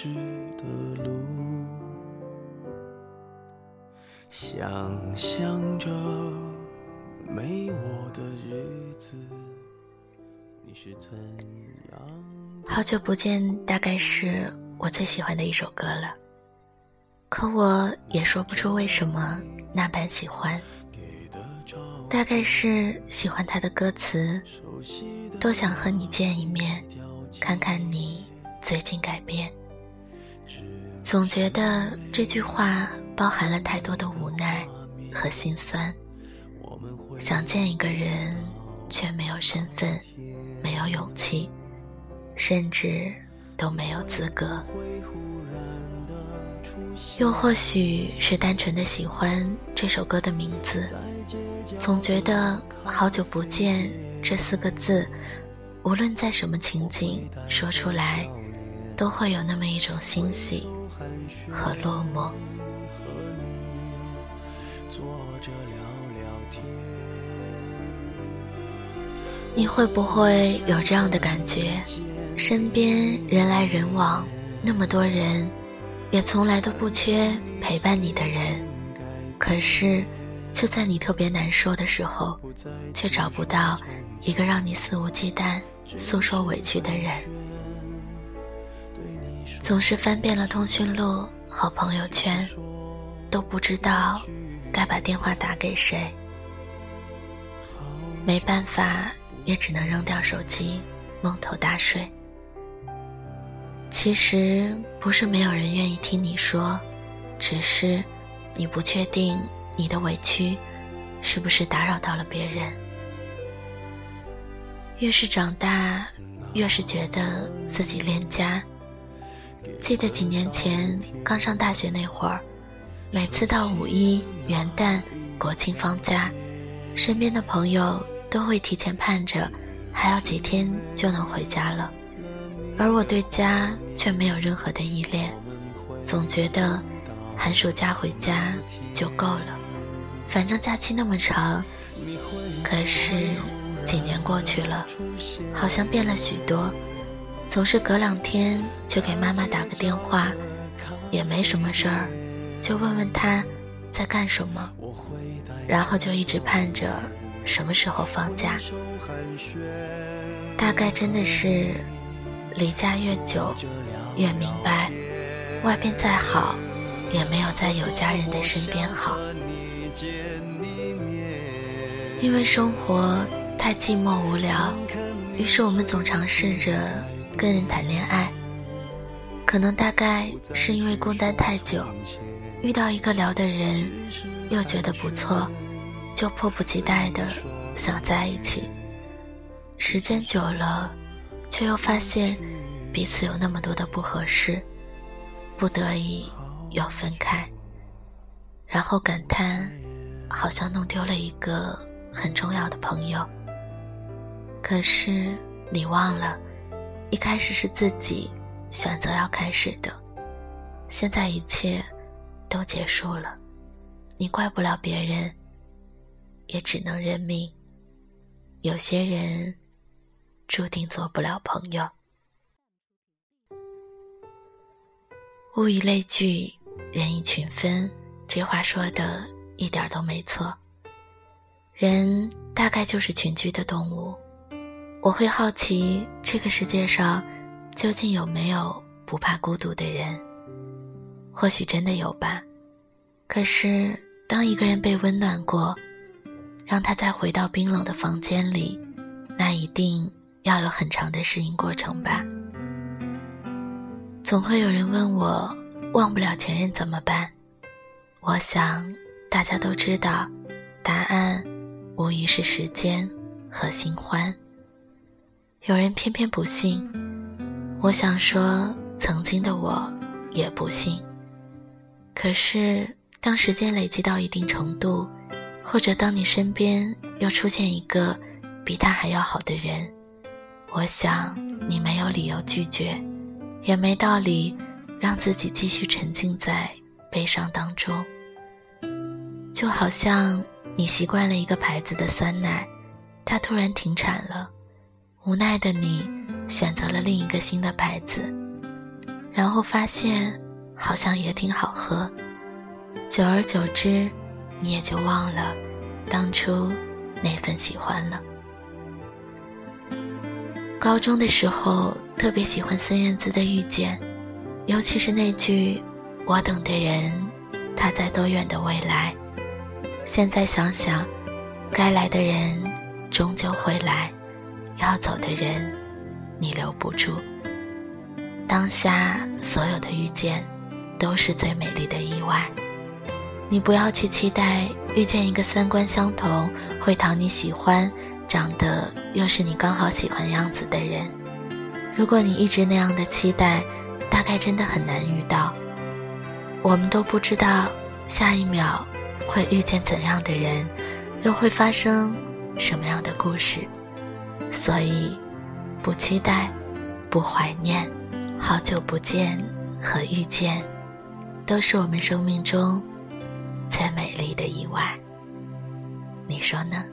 来时的路，想象着没我的日子，你是怎样？好久不见，大概是我最喜欢的一首歌了，可我也说不出为什么那般喜欢。大概是喜欢他的歌词，多想和你见一面，看看你最近改变。总觉得这句话包含了太多的无奈和心酸。想见一个人，却没有身份，没有勇气，甚至都没有资格。又或许是单纯的喜欢这首歌的名字。总觉得“好久不见”这四个字，无论在什么情景说出来，都会有那么一种欣喜和落寞。你会不会有这样的感觉？身边人来人往，那么多人，也从来都不缺陪伴你的人，可是。就在你特别难受的时候，却找不到一个让你肆无忌惮诉说委屈的人。总是翻遍了通讯录和朋友圈，都不知道该把电话打给谁。没办法，也只能扔掉手机，蒙头大睡。其实不是没有人愿意听你说，只是你不确定。你的委屈，是不是打扰到了别人？越是长大，越是觉得自己恋家。记得几年前刚上大学那会儿，每次到五一、元旦、国庆放假，身边的朋友都会提前盼着，还要几天就能回家了。而我对家却没有任何的依恋，总觉得寒暑假回家就够了。反正假期那么长，可是几年过去了，好像变了许多。总是隔两天就给妈妈打个电话，也没什么事儿，就问问她在干什么，然后就一直盼着什么时候放假。大概真的是离家越久，越明白，外边再好，也没有在有家人的身边好。因为生活太寂寞无聊，于是我们总尝试着跟人谈恋爱。可能大概是因为孤单太久，遇到一个聊的人，又觉得不错，就迫不及待的想在一起。时间久了，却又发现彼此有那么多的不合适，不得已又分开，然后感叹。好像弄丢了一个很重要的朋友。可是你忘了，一开始是自己选择要开始的，现在一切都结束了，你怪不了别人，也只能认命。有些人注定做不了朋友。物以类聚，人以群分，这话说的。一点都没错。人大概就是群居的动物。我会好奇，这个世界上究竟有没有不怕孤独的人？或许真的有吧。可是，当一个人被温暖过，让他再回到冰冷的房间里，那一定要有很长的适应过程吧。总会有人问我，忘不了前任怎么办？我想。大家都知道，答案无疑是时间和新欢。有人偏偏不信，我想说，曾经的我也不信。可是，当时间累积到一定程度，或者当你身边又出现一个比他还要好的人，我想你没有理由拒绝，也没道理让自己继续沉浸在悲伤当中。就好像你习惯了一个牌子的酸奶，它突然停产了，无奈的你选择了另一个新的牌子，然后发现好像也挺好喝，久而久之，你也就忘了当初那份喜欢了。高中的时候特别喜欢孙燕姿的《遇见》，尤其是那句“我等的人，他在多远的未来”。现在想想，该来的人终究会来，要走的人你留不住。当下所有的遇见，都是最美丽的意外。你不要去期待遇见一个三观相同、会讨你喜欢。长得又是你刚好喜欢样子的人，如果你一直那样的期待，大概真的很难遇到。我们都不知道下一秒会遇见怎样的人，又会发生什么样的故事，所以不期待，不怀念，好久不见和遇见，都是我们生命中最美丽的意外。你说呢？